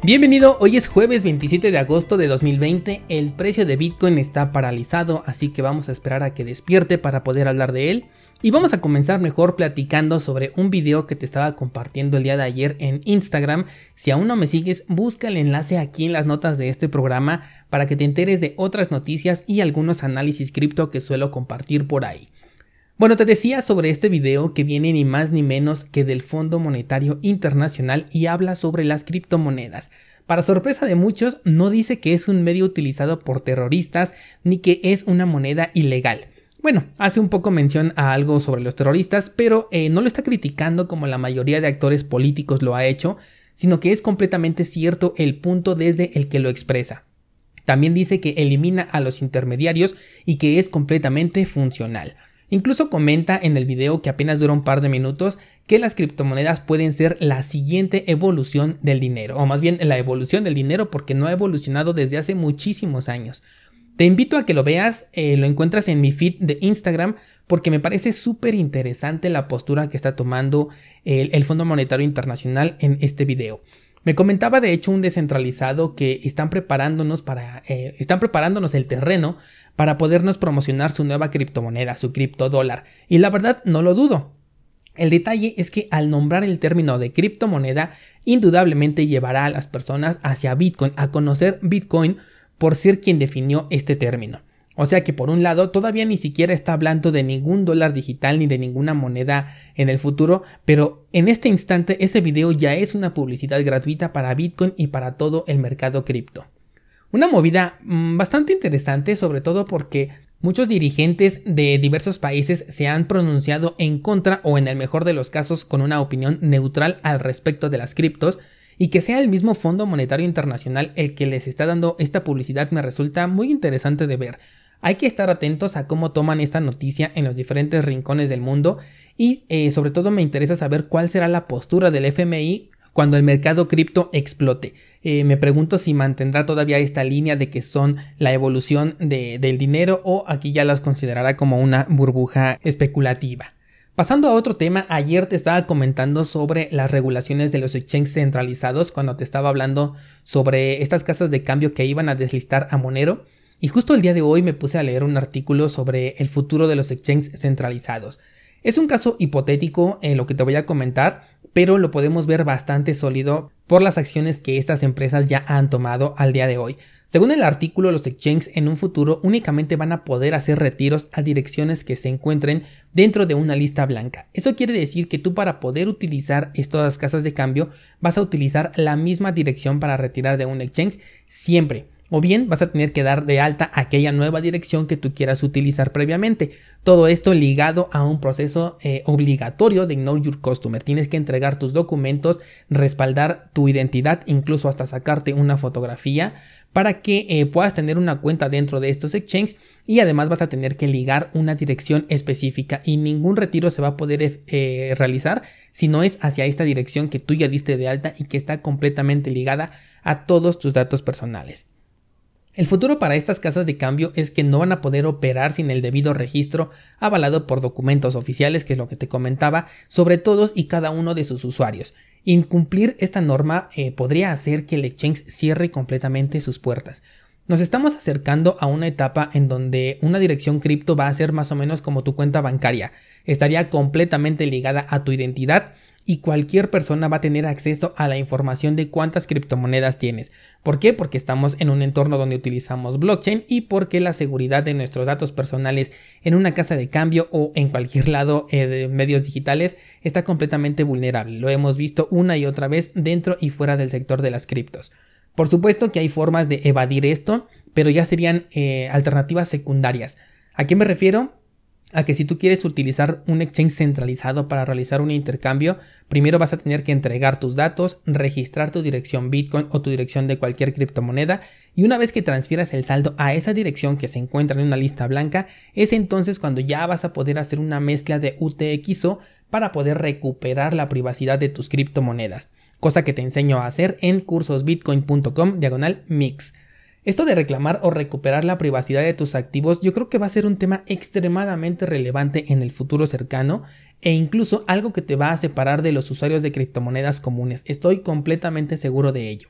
Bienvenido, hoy es jueves 27 de agosto de 2020, el precio de Bitcoin está paralizado, así que vamos a esperar a que despierte para poder hablar de él. Y vamos a comenzar mejor platicando sobre un video que te estaba compartiendo el día de ayer en Instagram. Si aún no me sigues, busca el enlace aquí en las notas de este programa para que te enteres de otras noticias y algunos análisis cripto que suelo compartir por ahí. Bueno, te decía sobre este video que viene ni más ni menos que del Fondo Monetario Internacional y habla sobre las criptomonedas. Para sorpresa de muchos, no dice que es un medio utilizado por terroristas ni que es una moneda ilegal. Bueno, hace un poco mención a algo sobre los terroristas, pero eh, no lo está criticando como la mayoría de actores políticos lo ha hecho, sino que es completamente cierto el punto desde el que lo expresa. También dice que elimina a los intermediarios y que es completamente funcional. Incluso comenta en el video que apenas dura un par de minutos que las criptomonedas pueden ser la siguiente evolución del dinero, o más bien la evolución del dinero porque no ha evolucionado desde hace muchísimos años. Te invito a que lo veas, eh, lo encuentras en mi feed de Instagram porque me parece súper interesante la postura que está tomando el, el Fondo Monetario Internacional en este video. Me comentaba de hecho un descentralizado que están preparándonos para eh, están preparándonos el terreno para podernos promocionar su nueva criptomoneda, su criptodólar. Y la verdad no lo dudo. El detalle es que al nombrar el término de criptomoneda, indudablemente llevará a las personas hacia Bitcoin, a conocer Bitcoin por ser quien definió este término. O sea que por un lado todavía ni siquiera está hablando de ningún dólar digital ni de ninguna moneda en el futuro, pero en este instante ese video ya es una publicidad gratuita para Bitcoin y para todo el mercado cripto. Una movida mm, bastante interesante sobre todo porque muchos dirigentes de diversos países se han pronunciado en contra o en el mejor de los casos con una opinión neutral al respecto de las criptos y que sea el mismo Fondo Monetario Internacional el que les está dando esta publicidad me resulta muy interesante de ver. Hay que estar atentos a cómo toman esta noticia en los diferentes rincones del mundo y eh, sobre todo me interesa saber cuál será la postura del FMI cuando el mercado cripto explote. Eh, me pregunto si mantendrá todavía esta línea de que son la evolución del dinero o aquí ya las considerará como una burbuja especulativa. Pasando a otro tema, ayer te estaba comentando sobre las regulaciones de los exchanges centralizados cuando te estaba hablando sobre estas casas de cambio que iban a deslistar a Monero. Y justo el día de hoy me puse a leer un artículo sobre el futuro de los exchanges centralizados. Es un caso hipotético en lo que te voy a comentar, pero lo podemos ver bastante sólido por las acciones que estas empresas ya han tomado al día de hoy. Según el artículo, los exchanges en un futuro únicamente van a poder hacer retiros a direcciones que se encuentren dentro de una lista blanca. Eso quiere decir que tú para poder utilizar estas casas de cambio vas a utilizar la misma dirección para retirar de un exchange siempre o bien vas a tener que dar de alta aquella nueva dirección que tú quieras utilizar previamente. Todo esto ligado a un proceso eh, obligatorio de Know Your Customer. Tienes que entregar tus documentos, respaldar tu identidad, incluso hasta sacarte una fotografía para que eh, puedas tener una cuenta dentro de estos exchanges y además vas a tener que ligar una dirección específica y ningún retiro se va a poder eh, realizar si no es hacia esta dirección que tú ya diste de alta y que está completamente ligada a todos tus datos personales. El futuro para estas casas de cambio es que no van a poder operar sin el debido registro avalado por documentos oficiales, que es lo que te comentaba, sobre todos y cada uno de sus usuarios. Incumplir esta norma eh, podría hacer que el exchange cierre completamente sus puertas. Nos estamos acercando a una etapa en donde una dirección cripto va a ser más o menos como tu cuenta bancaria. Estaría completamente ligada a tu identidad y cualquier persona va a tener acceso a la información de cuántas criptomonedas tienes. ¿Por qué? Porque estamos en un entorno donde utilizamos blockchain y porque la seguridad de nuestros datos personales en una casa de cambio o en cualquier lado eh, de medios digitales está completamente vulnerable. Lo hemos visto una y otra vez dentro y fuera del sector de las criptos. Por supuesto que hay formas de evadir esto, pero ya serían eh, alternativas secundarias. ¿A qué me refiero? a que si tú quieres utilizar un exchange centralizado para realizar un intercambio, primero vas a tener que entregar tus datos, registrar tu dirección Bitcoin o tu dirección de cualquier criptomoneda y una vez que transfieras el saldo a esa dirección que se encuentra en una lista blanca, es entonces cuando ya vas a poder hacer una mezcla de UTXO para poder recuperar la privacidad de tus criptomonedas, cosa que te enseño a hacer en cursosbitcoin.com diagonal mix. Esto de reclamar o recuperar la privacidad de tus activos yo creo que va a ser un tema extremadamente relevante en el futuro cercano e incluso algo que te va a separar de los usuarios de criptomonedas comunes. Estoy completamente seguro de ello.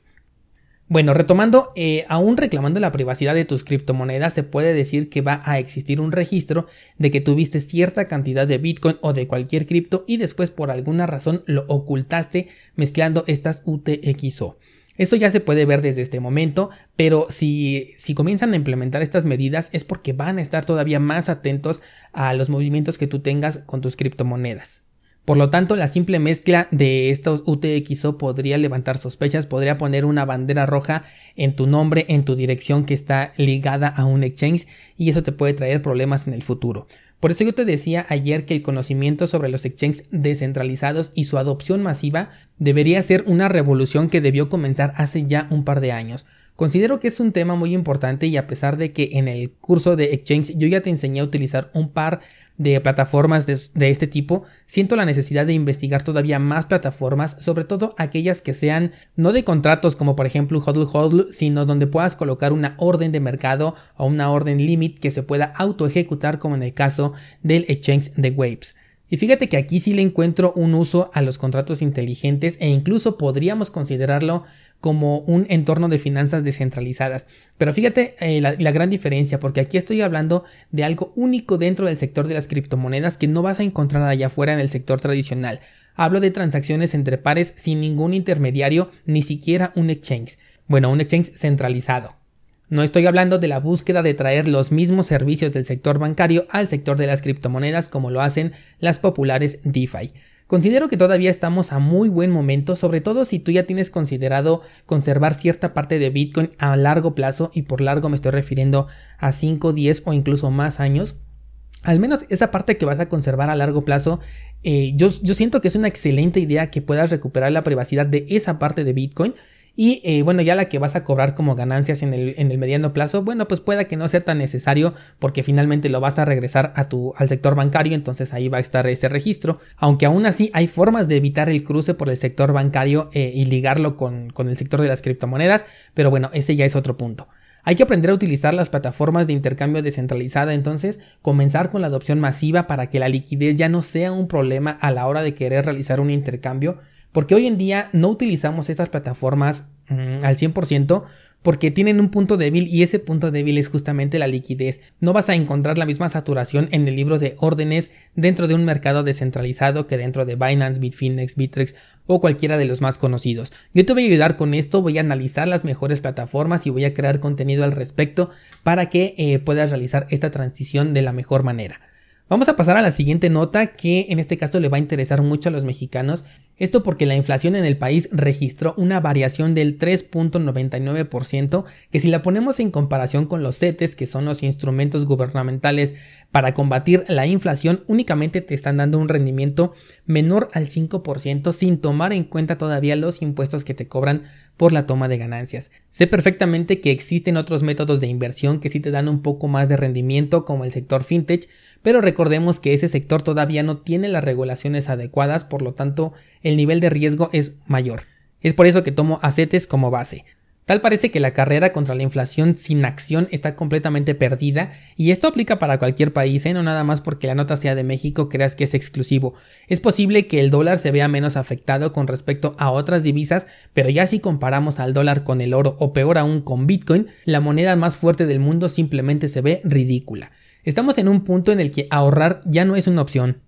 Bueno, retomando, eh, aún reclamando la privacidad de tus criptomonedas, se puede decir que va a existir un registro de que tuviste cierta cantidad de Bitcoin o de cualquier cripto y después por alguna razón lo ocultaste mezclando estas UTXO. Eso ya se puede ver desde este momento, pero si, si comienzan a implementar estas medidas es porque van a estar todavía más atentos a los movimientos que tú tengas con tus criptomonedas. Por lo tanto, la simple mezcla de estos UTXO podría levantar sospechas, podría poner una bandera roja en tu nombre, en tu dirección que está ligada a un exchange y eso te puede traer problemas en el futuro. Por eso yo te decía ayer que el conocimiento sobre los exchanges descentralizados y su adopción masiva debería ser una revolución que debió comenzar hace ya un par de años. Considero que es un tema muy importante y a pesar de que en el curso de exchange yo ya te enseñé a utilizar un par de plataformas de, este tipo, siento la necesidad de investigar todavía más plataformas, sobre todo aquellas que sean no de contratos como por ejemplo HODL HODL, sino donde puedas colocar una orden de mercado o una orden limit que se pueda auto ejecutar como en el caso del exchange de Waves. Y fíjate que aquí sí le encuentro un uso a los contratos inteligentes e incluso podríamos considerarlo como un entorno de finanzas descentralizadas. Pero fíjate eh, la, la, gran diferencia, porque aquí estoy hablando de algo único dentro del sector de las criptomonedas que no vas a encontrar allá afuera en el sector tradicional. Hablo de transacciones entre pares sin ningún intermediario, ni siquiera un exchange. Bueno, un exchange centralizado. No estoy hablando de la búsqueda de traer los mismos servicios del sector bancario al sector de las criptomonedas como lo hacen las populares DeFi. Considero que todavía estamos a muy buen momento, sobre todo si tú ya tienes considerado conservar cierta parte de Bitcoin a largo plazo, y por largo me estoy refiriendo a 5, 10 o incluso más años. Al menos esa parte que vas a conservar a largo plazo, eh, yo, yo siento que es una excelente idea que puedas recuperar la privacidad de esa parte de Bitcoin y eh, bueno, ya la que vas a cobrar como ganancias en el, en el, mediano plazo, bueno, pues pueda que no sea tan necesario porque finalmente lo vas a regresar a tu, al sector bancario, entonces ahí va a estar ese registro. Aunque aún así hay formas de evitar el cruce por el sector bancario eh, y ligarlo con, con el sector de las criptomonedas, pero bueno, ese ya es otro punto. Hay que aprender a utilizar las plataformas de intercambio descentralizada, entonces comenzar con la adopción masiva para que la liquidez ya no sea un problema a la hora de querer realizar un intercambio porque hoy en día no utilizamos estas plataformas mm, al 100% porque tienen un punto débil y ese punto débil es justamente la liquidez. No vas a encontrar la misma saturación en el libro de órdenes dentro de un mercado descentralizado que dentro de Binance, Bitfinex, Bittrex o cualquiera de los más conocidos. Yo te voy a ayudar con esto, voy a analizar las mejores plataformas y voy a crear contenido al respecto para que eh, puedas realizar esta transición de la mejor manera. Vamos a pasar a la siguiente nota que en este caso le va a interesar mucho a los mexicanos. Esto porque la inflación en el país registró una variación del 3.99% que si la ponemos en comparación con los CETES que son los instrumentos gubernamentales para combatir la inflación únicamente te están dando un rendimiento menor al 5% sin tomar en cuenta todavía los impuestos que te cobran por la toma de ganancias. Sé perfectamente que existen otros métodos de inversión que sí te dan un poco más de rendimiento como el sector fintech, pero recordemos que ese sector todavía no tiene las regulaciones adecuadas, por lo tanto el nivel de riesgo es mayor. Es por eso que tomo acetes como base. Tal parece que la carrera contra la inflación sin acción está completamente perdida y esto aplica para cualquier país, ¿eh? no nada más porque la nota sea de México creas que es exclusivo. Es posible que el dólar se vea menos afectado con respecto a otras divisas, pero ya si comparamos al dólar con el oro o peor aún con Bitcoin, la moneda más fuerte del mundo simplemente se ve ridícula. Estamos en un punto en el que ahorrar ya no es una opción.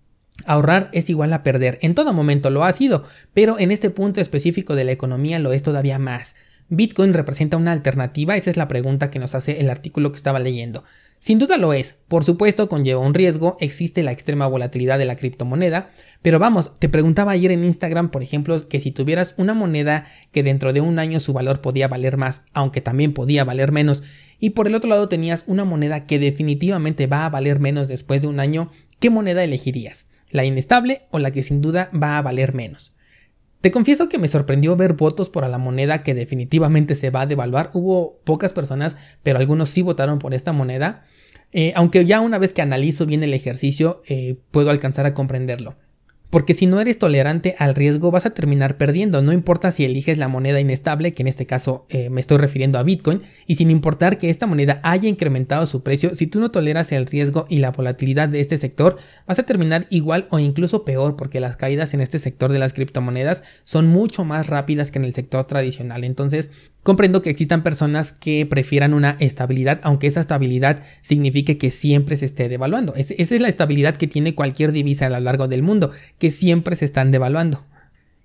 Ahorrar es igual a perder. En todo momento lo ha sido, pero en este punto específico de la economía lo es todavía más. ¿Bitcoin representa una alternativa? Esa es la pregunta que nos hace el artículo que estaba leyendo. Sin duda lo es, por supuesto conlleva un riesgo, existe la extrema volatilidad de la criptomoneda, pero vamos, te preguntaba ayer en Instagram, por ejemplo, que si tuvieras una moneda que dentro de un año su valor podía valer más, aunque también podía valer menos, y por el otro lado tenías una moneda que definitivamente va a valer menos después de un año, ¿qué moneda elegirías? ¿La inestable o la que sin duda va a valer menos? Te confieso que me sorprendió ver votos por la moneda que definitivamente se va a devaluar. Hubo pocas personas, pero algunos sí votaron por esta moneda. Eh, aunque ya una vez que analizo bien el ejercicio, eh, puedo alcanzar a comprenderlo. Porque si no eres tolerante al riesgo vas a terminar perdiendo, no importa si eliges la moneda inestable, que en este caso eh, me estoy refiriendo a Bitcoin, y sin importar que esta moneda haya incrementado su precio, si tú no toleras el riesgo y la volatilidad de este sector, vas a terminar igual o incluso peor porque las caídas en este sector de las criptomonedas son mucho más rápidas que en el sector tradicional. Entonces, Comprendo que existan personas que prefieran una estabilidad, aunque esa estabilidad signifique que siempre se esté devaluando. esa es la estabilidad que tiene cualquier divisa a lo largo del mundo, que siempre se están devaluando.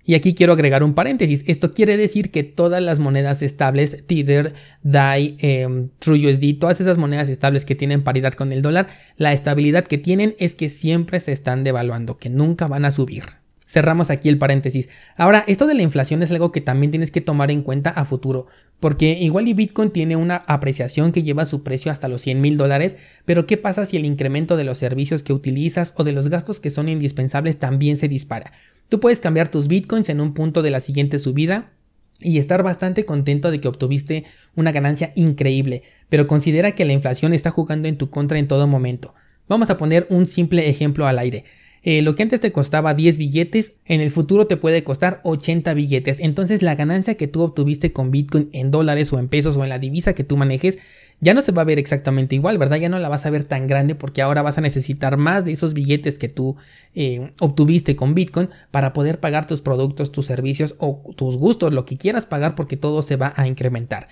Y aquí quiero agregar un paréntesis. Esto quiere decir que todas las monedas estables, Tether, DAI, eh, TrueUSD, todas esas monedas estables que tienen paridad con el dólar, la estabilidad que tienen es que siempre se están devaluando, que nunca van a subir. Cerramos aquí el paréntesis. Ahora, esto de la inflación es algo que también tienes que tomar en cuenta a futuro, porque igual y Bitcoin tiene una apreciación que lleva su precio hasta los 100 mil dólares, pero ¿qué pasa si el incremento de los servicios que utilizas o de los gastos que son indispensables también se dispara? Tú puedes cambiar tus Bitcoins en un punto de la siguiente subida y estar bastante contento de que obtuviste una ganancia increíble, pero considera que la inflación está jugando en tu contra en todo momento. Vamos a poner un simple ejemplo al aire. Eh, lo que antes te costaba 10 billetes, en el futuro te puede costar 80 billetes. Entonces la ganancia que tú obtuviste con Bitcoin en dólares o en pesos o en la divisa que tú manejes, ya no se va a ver exactamente igual, ¿verdad? Ya no la vas a ver tan grande porque ahora vas a necesitar más de esos billetes que tú eh, obtuviste con Bitcoin para poder pagar tus productos, tus servicios o tus gustos, lo que quieras pagar porque todo se va a incrementar.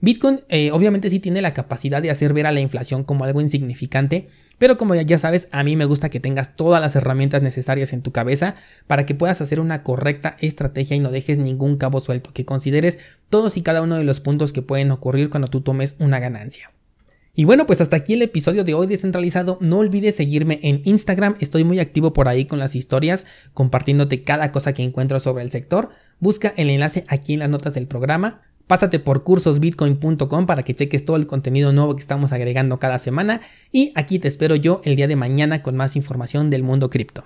Bitcoin eh, obviamente sí tiene la capacidad de hacer ver a la inflación como algo insignificante, pero como ya sabes, a mí me gusta que tengas todas las herramientas necesarias en tu cabeza para que puedas hacer una correcta estrategia y no dejes ningún cabo suelto, que consideres todos y cada uno de los puntos que pueden ocurrir cuando tú tomes una ganancia. Y bueno, pues hasta aquí el episodio de hoy descentralizado. No olvides seguirme en Instagram, estoy muy activo por ahí con las historias, compartiéndote cada cosa que encuentro sobre el sector. Busca el enlace aquí en las notas del programa. Pásate por cursosbitcoin.com para que cheques todo el contenido nuevo que estamos agregando cada semana y aquí te espero yo el día de mañana con más información del mundo cripto.